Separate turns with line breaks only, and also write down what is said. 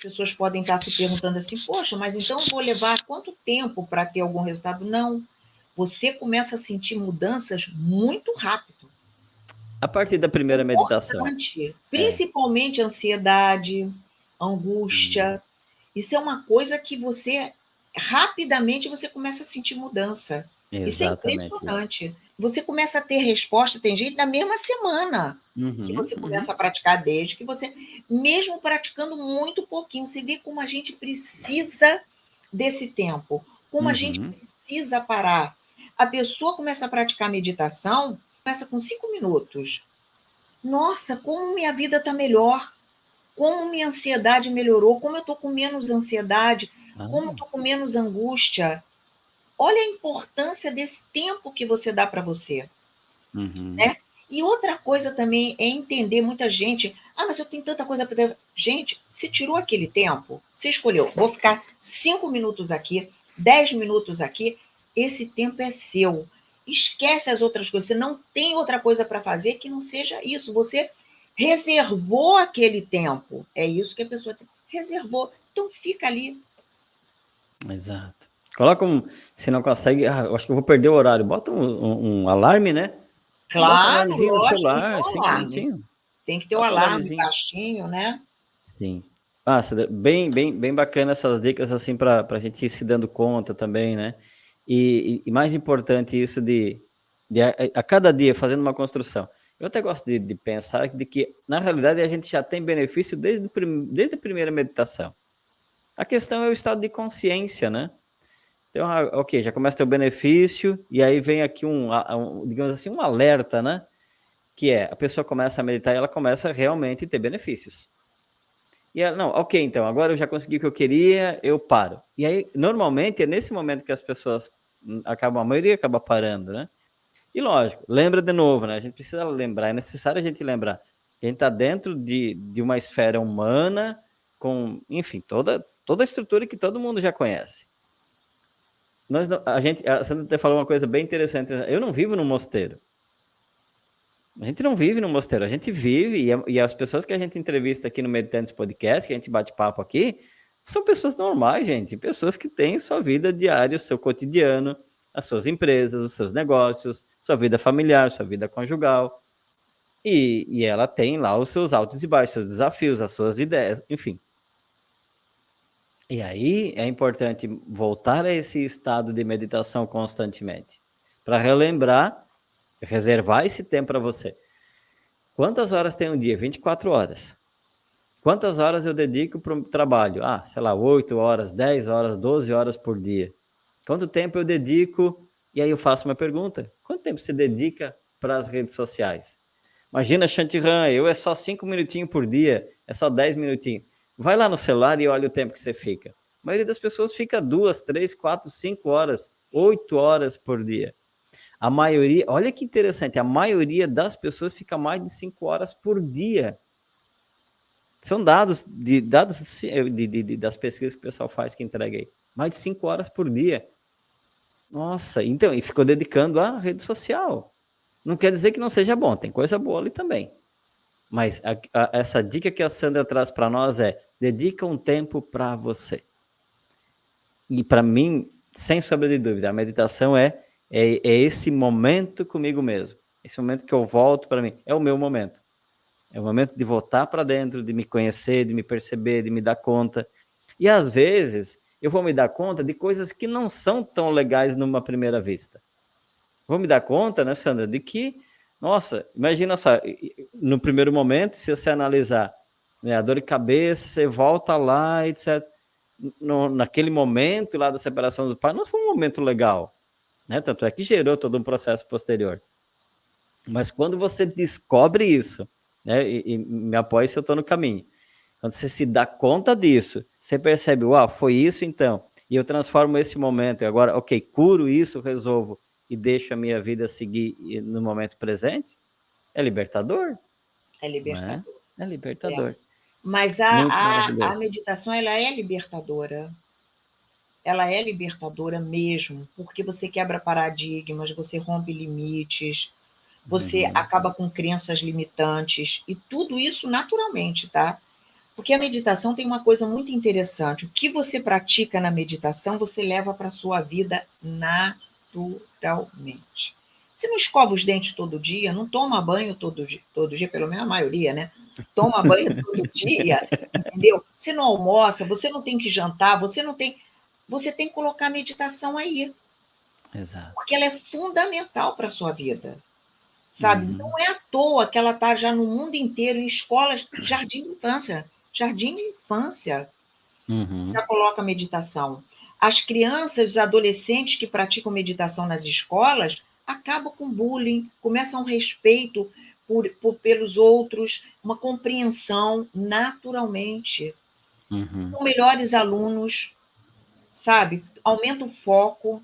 As pessoas podem estar se perguntando assim: poxa, mas então vou levar quanto tempo para ter algum resultado? Não. Você começa a sentir mudanças muito rápido.
A partir da primeira meditação.
É. Principalmente é. ansiedade, angústia. Hum. Isso é uma coisa que você rapidamente você começa a sentir mudança. Exatamente. Isso é impressionante. Você começa a ter resposta, tem gente, na mesma semana uhum, que você começa uhum. a praticar, desde que você, mesmo praticando muito pouquinho, você vê como a gente precisa desse tempo, como uhum. a gente uhum. precisa parar. A pessoa começa a praticar meditação, começa com cinco minutos. Nossa, como minha vida está melhor, como minha ansiedade melhorou, como eu estou com menos ansiedade, ah. como eu estou com menos angústia. Olha a importância desse tempo que você dá para você. Uhum. Né? E outra coisa também é entender muita gente. Ah, mas eu tenho tanta coisa para. Gente, se tirou aquele tempo, você escolheu, vou ficar cinco minutos aqui, dez minutos aqui, esse tempo é seu. Esquece as outras coisas. Você não tem outra coisa para fazer que não seja isso. Você reservou aquele tempo. É isso que a pessoa tem. reservou. Então fica ali.
Exato. Coloca um. Se não consegue, ah, acho que eu vou perder o horário. Bota um, um, um alarme, né?
Claro, Bota um no celular, tem, tem que ter o um alarme baixinho, né?
Sim. Ah, bem, bem, bem bacana essas dicas assim para a gente ir se dando conta também, né? E, e mais importante isso de, de a, a, cada dia fazendo uma construção. Eu até gosto de, de, pensar de que na realidade a gente já tem benefício desde, desde a primeira meditação. A questão é o estado de consciência, né? Então, ah, ok, já começa o benefício, e aí vem aqui um, um, digamos assim, um alerta, né? Que é, a pessoa começa a meditar e ela começa realmente a ter benefícios. E ela, não, ok, então, agora eu já consegui o que eu queria, eu paro. E aí, normalmente, é nesse momento que as pessoas hum, acabam, a maioria acaba parando, né? E lógico, lembra de novo, né? A gente precisa lembrar, é necessário a gente lembrar a gente está dentro de, de uma esfera humana, com, enfim, toda, toda a estrutura que todo mundo já conhece. Nós não, a gente, a Sandra até falou uma coisa bem interessante. Eu não vivo num mosteiro. A gente não vive num mosteiro, a gente vive, e, e as pessoas que a gente entrevista aqui no Meditantes Podcast, que a gente bate papo aqui, são pessoas normais, gente, pessoas que têm sua vida diária, o seu cotidiano, as suas empresas, os seus negócios, sua vida familiar, sua vida conjugal. E, e ela tem lá os seus altos e baixos, seus desafios, as suas ideias, enfim. E aí é importante voltar a esse estado de meditação constantemente, para relembrar, reservar esse tempo para você. Quantas horas tem um dia? 24 horas. Quantas horas eu dedico para o trabalho? Ah, sei lá, 8 horas, 10 horas, 12 horas por dia. Quanto tempo eu dedico? E aí eu faço uma pergunta: quanto tempo você dedica para as redes sociais? Imagina, Chantiran, eu é só 5 minutinhos por dia, é só 10 minutinhos. Vai lá no celular e olha o tempo que você fica. A maioria das pessoas fica duas, três, quatro, cinco horas, oito horas por dia. A maioria, olha que interessante, a maioria das pessoas fica mais de cinco horas por dia. São dados de dados de, de, de, das pesquisas que o pessoal faz que entrega aí. Mais de cinco horas por dia. Nossa, então, e ficou dedicando à rede social. Não quer dizer que não seja bom, tem coisa boa ali também. Mas a, a, essa dica que a Sandra traz para nós é: dedica um tempo para você. E para mim, sem sombra de dúvida, a meditação é, é, é esse momento comigo mesmo. Esse momento que eu volto para mim. É o meu momento. É o momento de voltar para dentro, de me conhecer, de me perceber, de me dar conta. E às vezes eu vou me dar conta de coisas que não são tão legais numa primeira vista. Vou me dar conta, né, Sandra, de que nossa, imagina só, no primeiro momento, se você analisar né, a dor de cabeça, você volta lá, etc. No, naquele momento lá da separação dos pais, não foi um momento legal, né? Tanto é que gerou todo um processo posterior. Mas quando você descobre isso, né? E, e me apoia se eu estou no caminho. Quando você se dá conta disso, você percebe, uau, foi isso então. E eu transformo esse momento, e agora, ok, curo isso, resolvo e deixo a minha vida seguir no momento presente, é libertador.
É libertador.
É, é libertador. É.
Mas a, a, a, meditação ela é libertadora. Ela é libertadora mesmo, porque você quebra paradigmas, você rompe limites, você uhum. acaba com crenças limitantes, e tudo isso naturalmente, tá? Porque a meditação tem uma coisa muito interessante. O que você pratica na meditação, você leva para a sua vida naturalmente. Você não escova os dentes todo dia, não toma banho todo, todo dia, pelo menos a maioria, né? Toma banho todo dia, entendeu? Você não almoça, você não tem que jantar, você não tem. Você tem que colocar a meditação aí.
Exato.
Porque ela é fundamental para a sua vida. Sabe? Uhum. Não é à toa que ela está já no mundo inteiro, em escolas, jardim de infância. Jardim de infância uhum. já coloca meditação. As crianças, os adolescentes que praticam meditação nas escolas acabam com bullying, começam respeito por, por, pelos outros, uma compreensão naturalmente. Uhum. São melhores alunos, sabe? Aumenta o foco.